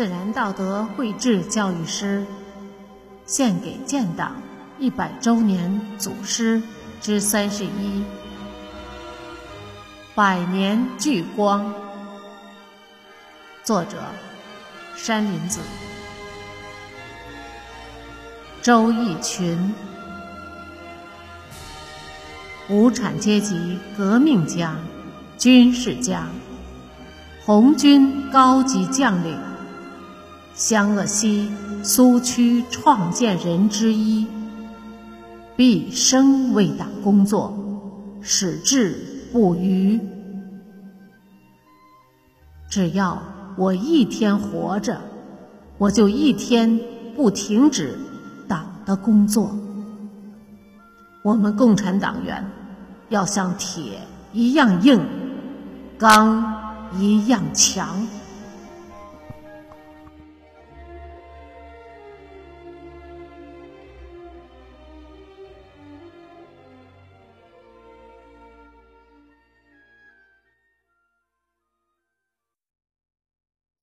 自然道德绘制教育诗，献给建党一百周年祖师之三十一。百年聚光，作者山林子。周逸群，无产阶级革命家、军事家，红军高级将领，湘鄂西苏区创建人之一，毕生为党工作，矢志不渝。只要我一天活着，我就一天不停止党。的工作，我们共产党员要像铁一样硬，钢一样强。